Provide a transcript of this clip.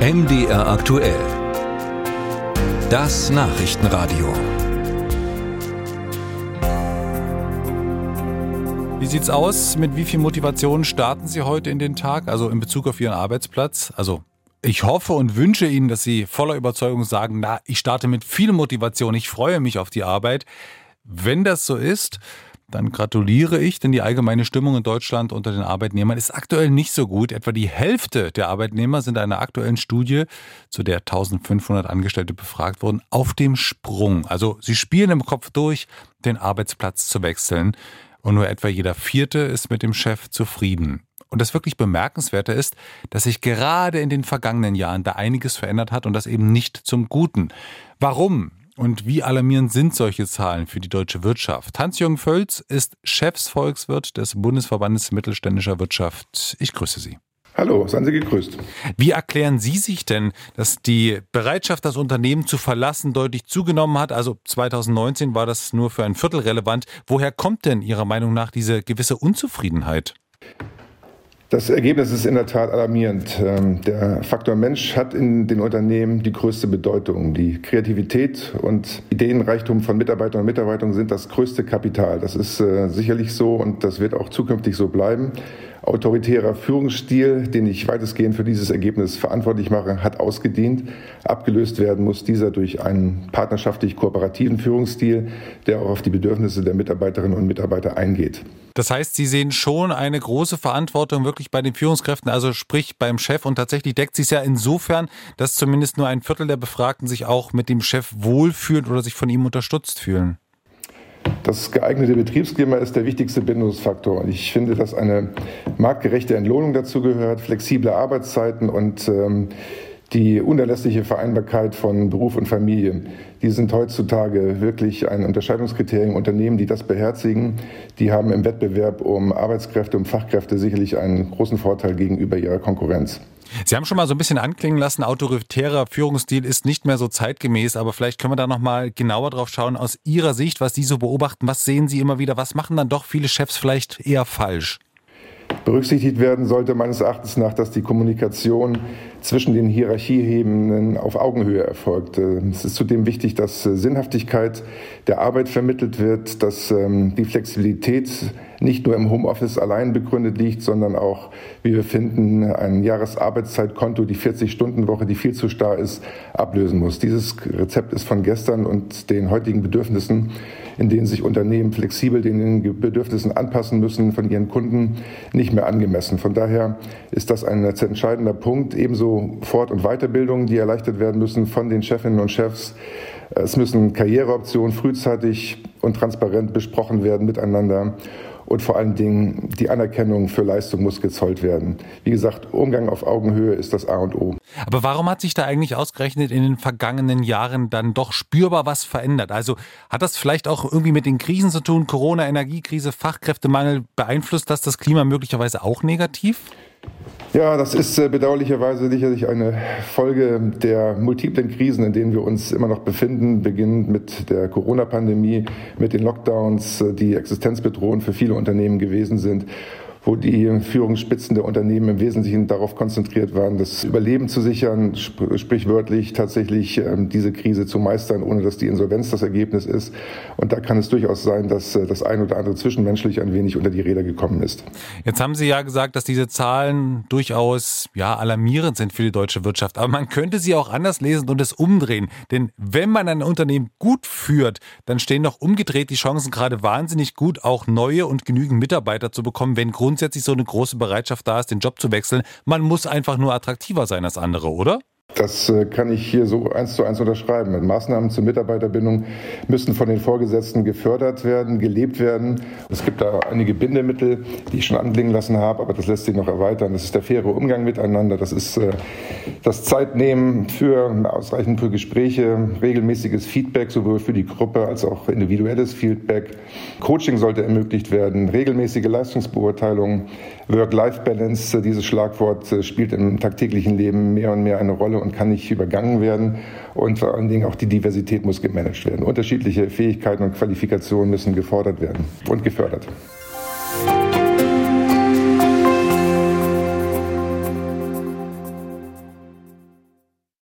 MDR aktuell. Das Nachrichtenradio. Wie sieht's aus? Mit wie viel Motivation starten Sie heute in den Tag? Also in Bezug auf Ihren Arbeitsplatz? Also ich hoffe und wünsche Ihnen, dass Sie voller Überzeugung sagen, na, ich starte mit viel Motivation, ich freue mich auf die Arbeit. Wenn das so ist, dann gratuliere ich, denn die allgemeine Stimmung in Deutschland unter den Arbeitnehmern ist aktuell nicht so gut. Etwa die Hälfte der Arbeitnehmer sind einer aktuellen Studie, zu der 1500 Angestellte befragt wurden, auf dem Sprung. Also sie spielen im Kopf durch, den Arbeitsplatz zu wechseln. Und nur etwa jeder Vierte ist mit dem Chef zufrieden. Und das wirklich Bemerkenswerte ist, dass sich gerade in den vergangenen Jahren da einiges verändert hat und das eben nicht zum Guten. Warum? Und wie alarmierend sind solche Zahlen für die deutsche Wirtschaft? Hans-Jürgen Völz ist Chefsvolkswirt des Bundesverbandes mittelständischer Wirtschaft. Ich grüße Sie. Hallo, seien Sie gegrüßt. Wie erklären Sie sich denn, dass die Bereitschaft, das Unternehmen zu verlassen, deutlich zugenommen hat? Also 2019 war das nur für ein Viertel relevant. Woher kommt denn Ihrer Meinung nach diese gewisse Unzufriedenheit? Das Ergebnis ist in der Tat alarmierend. Ähm, der Faktor Mensch hat in den Unternehmen die größte Bedeutung. Die Kreativität und Ideenreichtum von Mitarbeitern und Mitarbeitern sind das größte Kapital. Das ist äh, sicherlich so und das wird auch zukünftig so bleiben autoritärer Führungsstil, den ich weitestgehend für dieses Ergebnis verantwortlich mache, hat ausgedient. Abgelöst werden muss dieser durch einen partnerschaftlich kooperativen Führungsstil, der auch auf die Bedürfnisse der Mitarbeiterinnen und Mitarbeiter eingeht. Das heißt, Sie sehen schon eine große Verantwortung wirklich bei den Führungskräften, also sprich beim Chef. Und tatsächlich deckt sich ja insofern, dass zumindest nur ein Viertel der Befragten sich auch mit dem Chef wohlfühlen oder sich von ihm unterstützt fühlen. Das geeignete Betriebsklima ist der wichtigste Bindungsfaktor. Ich finde, dass eine marktgerechte Entlohnung dazu gehört, flexible Arbeitszeiten und ähm, die unerlässliche Vereinbarkeit von Beruf und Familie. Die sind heutzutage wirklich ein Unterscheidungskriterium. Unternehmen, die das beherzigen, die haben im Wettbewerb um Arbeitskräfte, um Fachkräfte sicherlich einen großen Vorteil gegenüber ihrer Konkurrenz. Sie haben schon mal so ein bisschen anklingen lassen, autoritärer Führungsstil ist nicht mehr so zeitgemäß, aber vielleicht können wir da noch mal genauer drauf schauen aus Ihrer Sicht, was Sie so beobachten, was sehen Sie immer wieder, was machen dann doch viele Chefs vielleicht eher falsch? Berücksichtigt werden sollte meines Erachtens nach, dass die Kommunikation zwischen den Hierarchiehebenen auf Augenhöhe erfolgt. Es ist zudem wichtig, dass Sinnhaftigkeit der Arbeit vermittelt wird, dass ähm, die Flexibilität nicht nur im Homeoffice allein begründet liegt, sondern auch, wie wir finden, ein Jahresarbeitszeitkonto, die 40-Stunden-Woche, die viel zu starr ist, ablösen muss. Dieses Rezept ist von gestern und den heutigen Bedürfnissen, in denen sich Unternehmen flexibel den Bedürfnissen anpassen müssen von ihren Kunden, nicht mehr angemessen. Von daher ist das ein entscheidender Punkt. Ebenso Fort- und Weiterbildungen, die erleichtert werden müssen von den Chefinnen und Chefs. Es müssen Karriereoptionen frühzeitig und transparent besprochen werden miteinander und vor allen Dingen die Anerkennung für Leistung muss gezollt werden. Wie gesagt, Umgang auf Augenhöhe ist das A und O. Aber warum hat sich da eigentlich ausgerechnet in den vergangenen Jahren dann doch spürbar was verändert? Also hat das vielleicht auch irgendwie mit den Krisen zu tun, Corona, Energiekrise, Fachkräftemangel, beeinflusst das das Klima möglicherweise auch negativ? Ja, das ist äh, bedauerlicherweise sicherlich eine Folge der multiplen Krisen, in denen wir uns immer noch befinden, beginnend mit der Corona-Pandemie, mit den Lockdowns, äh, die existenzbedrohend für viele Unternehmen gewesen sind wo die Führungsspitzen der Unternehmen im Wesentlichen darauf konzentriert waren, das Überleben zu sichern, sp sprichwörtlich tatsächlich ähm, diese Krise zu meistern, ohne dass die Insolvenz das Ergebnis ist. Und da kann es durchaus sein, dass äh, das ein oder andere zwischenmenschlich ein wenig unter die Räder gekommen ist. Jetzt haben Sie ja gesagt, dass diese Zahlen durchaus ja alarmierend sind für die deutsche Wirtschaft. Aber man könnte sie auch anders lesen und es umdrehen. Denn wenn man ein Unternehmen gut führt, dann stehen doch umgedreht die Chancen gerade wahnsinnig gut, auch neue und genügend Mitarbeiter zu bekommen, wenn Grund grundsätzlich so eine große Bereitschaft da ist, den Job zu wechseln. Man muss einfach nur attraktiver sein als andere, oder? Das äh, kann ich hier so eins zu eins unterschreiben. Maßnahmen zur Mitarbeiterbindung müssen von den Vorgesetzten gefördert werden, gelebt werden. Es gibt da einige Bindemittel, die ich schon anklingen lassen habe, aber das lässt sich noch erweitern. Das ist der faire Umgang miteinander. Das ist äh, das Zeitnehmen für ausreichend für Gespräche, regelmäßiges Feedback sowohl für die Gruppe als auch individuelles Feedback. Coaching sollte ermöglicht werden, regelmäßige Leistungsbeurteilung, Work-Life-Balance. Dieses Schlagwort äh, spielt im tagtäglichen Leben mehr und mehr eine Rolle und kann nicht übergangen werden. Und vor allen Dingen auch die Diversität muss gemanagt werden. Unterschiedliche Fähigkeiten und Qualifikationen müssen gefordert werden und gefördert.